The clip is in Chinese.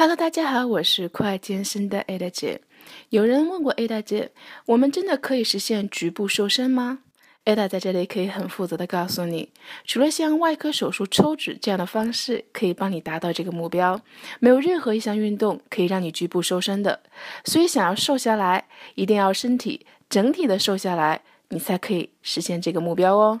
Hello，大家好，我是快健身的 Ada 姐。有人问过 Ada 姐，我们真的可以实现局部瘦身吗？Ada 在这里可以很负责的告诉你，除了像外科手术抽脂这样的方式可以帮你达到这个目标，没有任何一项运动可以让你局部瘦身的。所以想要瘦下来，一定要身体整体的瘦下来，你才可以实现这个目标哦。